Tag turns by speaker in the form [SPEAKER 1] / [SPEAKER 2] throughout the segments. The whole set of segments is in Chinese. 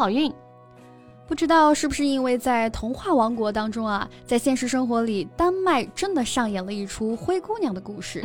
[SPEAKER 1] 好运，
[SPEAKER 2] 不知道是不是因为在童话王国当中啊，在现实生活里，丹麦真的上演了一出灰姑娘的故事。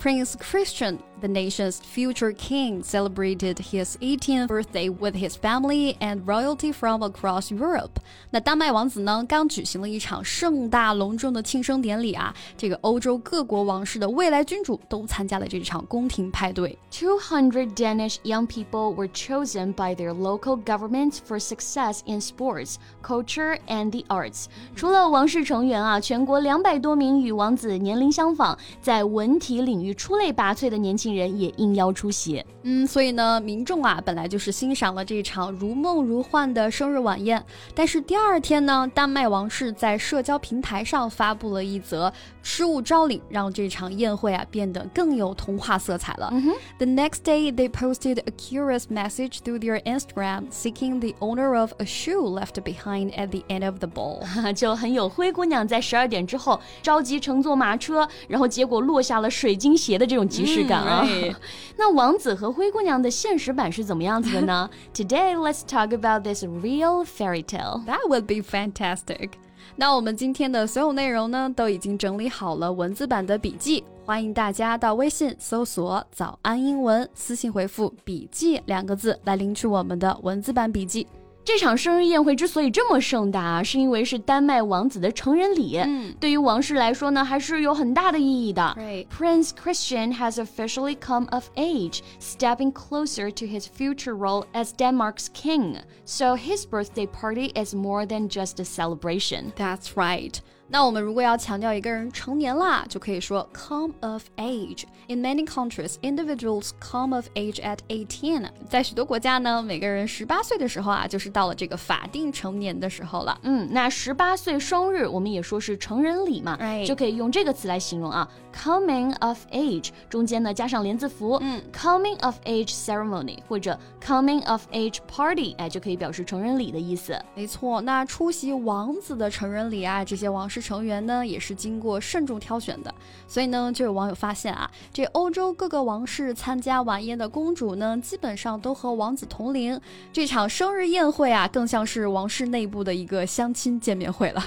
[SPEAKER 2] Prince Christian。the nation's future king celebrated his 18th birthday with his family and royalty from across Europe。那丹麦王子呢，刚举行了一场盛大隆重的庆生典礼啊，这个欧洲各国王室的未来君主都参加了这场宫廷派对。
[SPEAKER 1] Two hundred Danish young people were chosen by their local government for success in sports, culture, and the arts。除了王室成员啊，全国两百多名与王子年龄相仿，在文体领域出类拔萃的年轻。 亲人也应邀出席。
[SPEAKER 2] 嗯，所以呢，民众啊，本来就是欣赏了这场如梦如幻的生日晚宴。但是第二天呢，丹麦王室在社交平台上发布了一则失物招领，让这场宴会啊变得更有童话色彩了。The next day, they posted a curious message through their Instagram, seeking the owner of a shoe left behind at the end of the ball。
[SPEAKER 1] 就很有灰姑娘在十二点之后着急乘坐马车，然后结果落下了水晶鞋的这种即视感啊。那王子和灰姑娘的现实版是怎么样子的呢？Today let's talk about this real fairy tale.
[SPEAKER 2] That would be fantastic. 那我们今天的所有内容呢，都已经整理好了文字版的笔记，欢迎大家到微信搜索“早安英文”，私信回复“笔记”两个字来领取我们的文字版笔记。
[SPEAKER 1] 这场生日宴会之所以这么盛大，是因为是丹麦王子的成人礼。嗯，对于王室来说呢，还是有很大的意义的。Prince Christian has officially come of age, stepping closer to his future role as Denmark's king. So his birthday party is more than just a celebration.
[SPEAKER 2] That's right. 那我们如果要强调一个人成年啦，就可以说 come of age。In many countries, individuals come of age at eighteen。在许多国家呢，每个人十八岁的时候啊，就是到了这个法定成年的时候了。
[SPEAKER 1] 嗯，那十八岁生日，我们也说是成人礼嘛，就可以用这个词来形容啊，coming of age，中间呢加上连字符，嗯，coming of age ceremony 或者 coming of age party，哎，就可以表示成人礼的意思。
[SPEAKER 2] 没错，那出席王子的成人礼啊，这些王室。成员呢也是经过慎重挑选的，所以呢就有网友发现啊，这欧洲各个王室参加晚宴的公主呢，基本上都和王子同龄。这场生日宴会啊，更像是王室内部的一个相亲见面会了。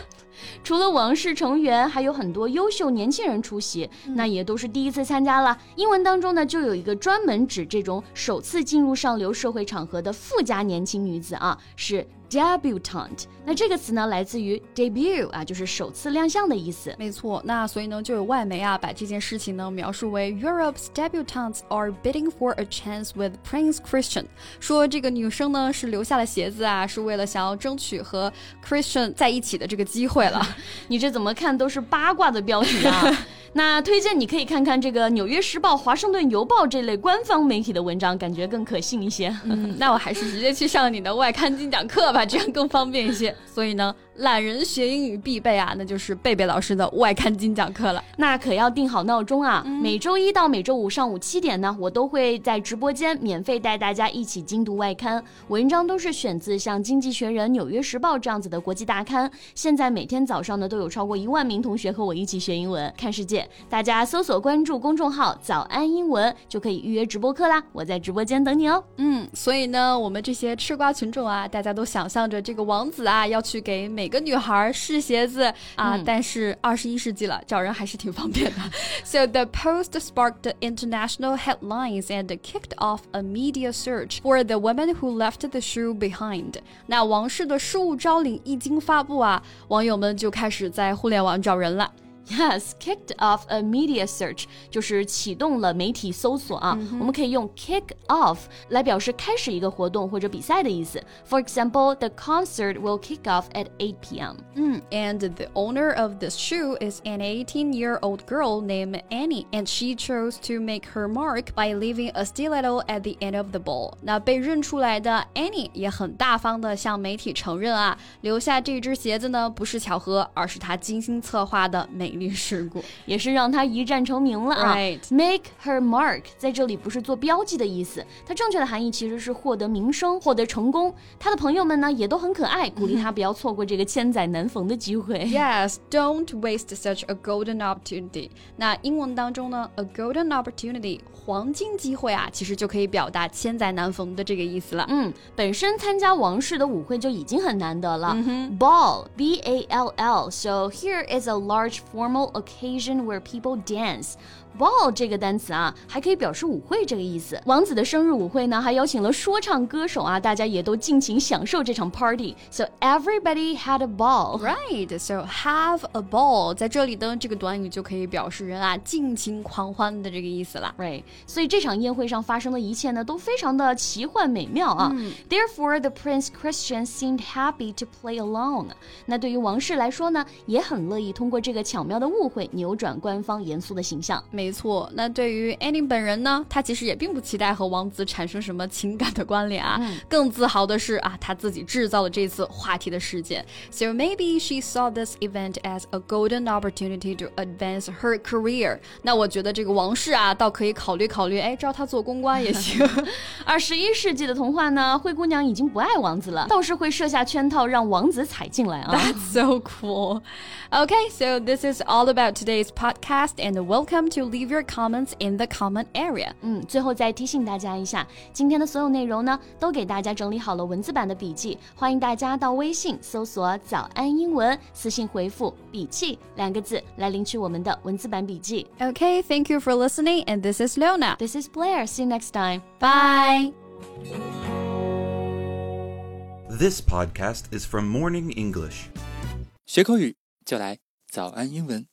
[SPEAKER 1] 除了王室成员，还有很多优秀年轻人出席，那也都是第一次参加了。英文当中呢，就有一个专门指这种首次进入上流社会场合的富家年轻女子啊，是。debutante，那这个词呢来自于 debut 啊，就是首次亮相的意思。
[SPEAKER 2] 没错，那所以呢就有外媒啊把这件事情呢描述为 Europe's debutantes are bidding for a chance with Prince Christian，说这个女生呢是留下了鞋子啊，是为了想要争取和 Christian 在一起的这个机会了。
[SPEAKER 1] 你这怎么看都是八卦的标题啊。那推荐你可以看看这个《纽约时报》《华盛顿邮报》这类官方媒体的文章，感觉更可信一些。
[SPEAKER 2] 嗯，那我还是直接去上你的外刊精讲课吧，这样更方便一些。所以呢。懒人学英语必备啊，那就是贝贝老师的外刊精讲课了。
[SPEAKER 1] 那可要定好闹钟啊！每周一到每周五上午七点呢，我都会在直播间免费带大家一起精读外刊。文章都是选自像《经济学人》《纽约时报》这样子的国际大刊。现在每天早上呢，都有超过一万名同学和我一起学英文、看世界。大家搜索关注公众号“早安英文”就可以预约直播课啦！我在直播间等你哦。
[SPEAKER 2] 嗯，所以呢，我们这些吃瓜群众啊，大家都想象着这个王子啊，要去给每个女孩试鞋子啊，但是二十一世纪了，找人还是挺方便的。So the post sparked international headlines and kicked off a media search for the woman who left the shoe behind。那王室的失物招领一经发布啊，网友们就开始在互联网找人了。
[SPEAKER 1] Yes, kicked off a media search 就是启动了媒体搜索啊。我们可以用 kick off 来表示开始一个活动或者比赛的意思。For example, the concert will kick off at 8 p.m.
[SPEAKER 2] Mm, and the owner of this shoe is an 18-year-old girl named Annie, and she chose to make her mark by leaving a stiletto at the end of the ball. 那被认出来的 Annie 也很大方的向媒体承认啊，留下这只鞋子呢不是巧合，而是她精心策划的美。 历事故，
[SPEAKER 1] 也是让他一战成名了啊。Make her mark 在这里不是做标记的意思，它正确的含义其实是获得名声、获得成功。他的朋友们呢也都很可爱，鼓励他不要错过这个千载难逢的机会。
[SPEAKER 2] Yes, don't waste such a golden opportunity。那英文当中呢，a golden opportunity 黄金机会啊，其实就可以表达千载难逢的这个意思了。
[SPEAKER 1] 嗯，本身参加王室的舞会就已经很难得了。Ball, B A L L. So here is a large form formal occasion where people dance. Ball 这个单词啊，还可以表示舞会这个意思。王子的生日舞会呢，还邀请了说唱歌手啊，大家也都尽情享受这场 party。So everybody had a ball,
[SPEAKER 2] right? So have a ball 在这里的这个短语就可以表示人啊尽情狂欢的这个意思了，
[SPEAKER 1] right？所以这场宴会上发生的一切呢，都非常的奇幻美妙啊。嗯、Therefore, the Prince Christian seemed happy to play along。那对于王室来说呢，也很乐意通过这个巧妙 的误会扭转官方严肃的形象。
[SPEAKER 2] 没错，那对于 Annie 本人呢，她其实也并不期待和王子产生什么情感的关联啊，嗯、更自豪的是啊，她自己制造了这次话题的事件。So maybe she saw this event as a golden opportunity to advance her career。那我觉得这个王室啊，倒可以考虑考虑，哎，招她做公关也行。
[SPEAKER 1] 二十一世纪的童话呢，灰姑娘已经不爱王子了，倒是会设下圈套让王子踩进来啊。
[SPEAKER 2] That's so cool. Okay, so this is all about today's podcast, and welcome to leave your comments in the comment area。
[SPEAKER 1] 嗯，最后再提醒大家一下，今天的所有内容呢，都给大家整理好了文字版的笔记，欢迎大家到微信搜索“早安英文”，私信回复“笔记”两个字来领取我们的文字版笔记。
[SPEAKER 2] Okay, thank you for listening, and this is Leona.
[SPEAKER 1] This is Blair. See you next time.
[SPEAKER 2] Bye.
[SPEAKER 3] This podcast is from Morning English.
[SPEAKER 4] 学口语就来 早安英文。